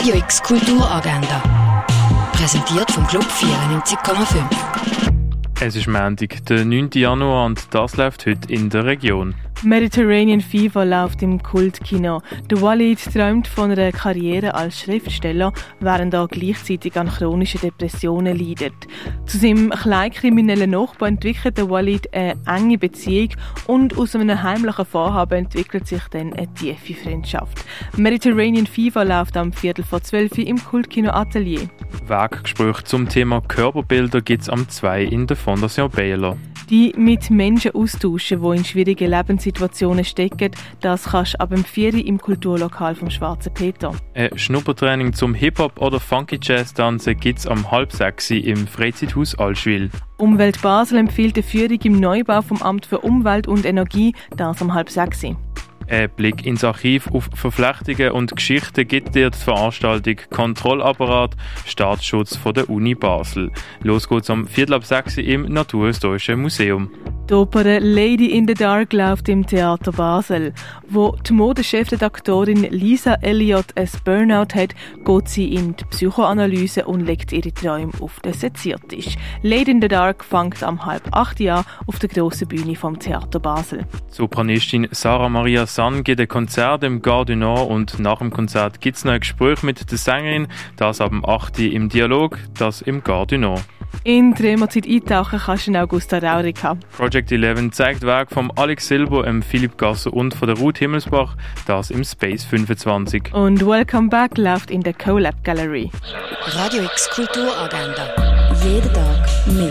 Radio X Kulturagenda. Präsentiert vom Club 94,5. Es ist Montag, der 9. Januar und das läuft heute in der Region. Mediterranean Fever läuft im Kultkino. Der Walid träumt von einer Karriere als Schriftsteller, während er gleichzeitig an chronischen Depressionen leidet. Zu seinem kleinkriminellen Nachbar entwickelt der Walid eine enge Beziehung und aus einem heimlichen Vorhaben entwickelt sich dann eine tiefe Freundschaft. Mediterranean Fever läuft am Viertel vor zwölf im Kultkino Atelier. Weggespräche zum Thema Körperbilder gibt es am 2 in der Fondation Baylor die mit Menschen austauschen, die in schwierigen Lebenssituationen stecken. Das kannst du ab dem 4 im Kulturlokal vom Schwarzen Peter. Ein Schnuppertraining zum Hip-Hop oder Funky Jazz tanzen gibt es am halb sechs im Freizeithaus Allschwil. Umwelt Basel empfiehlt eine Führung im Neubau vom Amt für Umwelt und Energie, das um halb sechs. Ein Blick ins Archiv auf Verflechtungen und Geschichten gibt dir die Veranstaltung Kontrollapparat Staatsschutz von der Uni Basel. Los geht's am Viertel ab sechs im Naturhistorischen Museum. Die Oper Lady in the Dark läuft im Theater Basel. Wo die Modechefredaktorin Lisa Elliott ein Burnout hat, geht sie in die Psychoanalyse und legt ihre Träume auf den Seziertisch. Lady in the Dark fängt am halb acht Jahr auf der grossen Bühne vom Theater Basel. Sopranistin Sarah Maria San gibt ein Konzert im Gare Nord und nach dem Konzert gibt es noch ein Gespräch mit der Sängerin, das ab dem 8. im Dialog, das im Gare Nord. In die Rema-Zeit eintauchen kannst du in Augusta Raurica. Project 11 zeigt Werk von Alex Silber, ähm Philipp Gasser und von der Ruth Himmelsbach, das im Space 25. Und Welcome Back läuft in der CoLab Gallery. Radio X Kulturagenda. Jeden Tag mehr.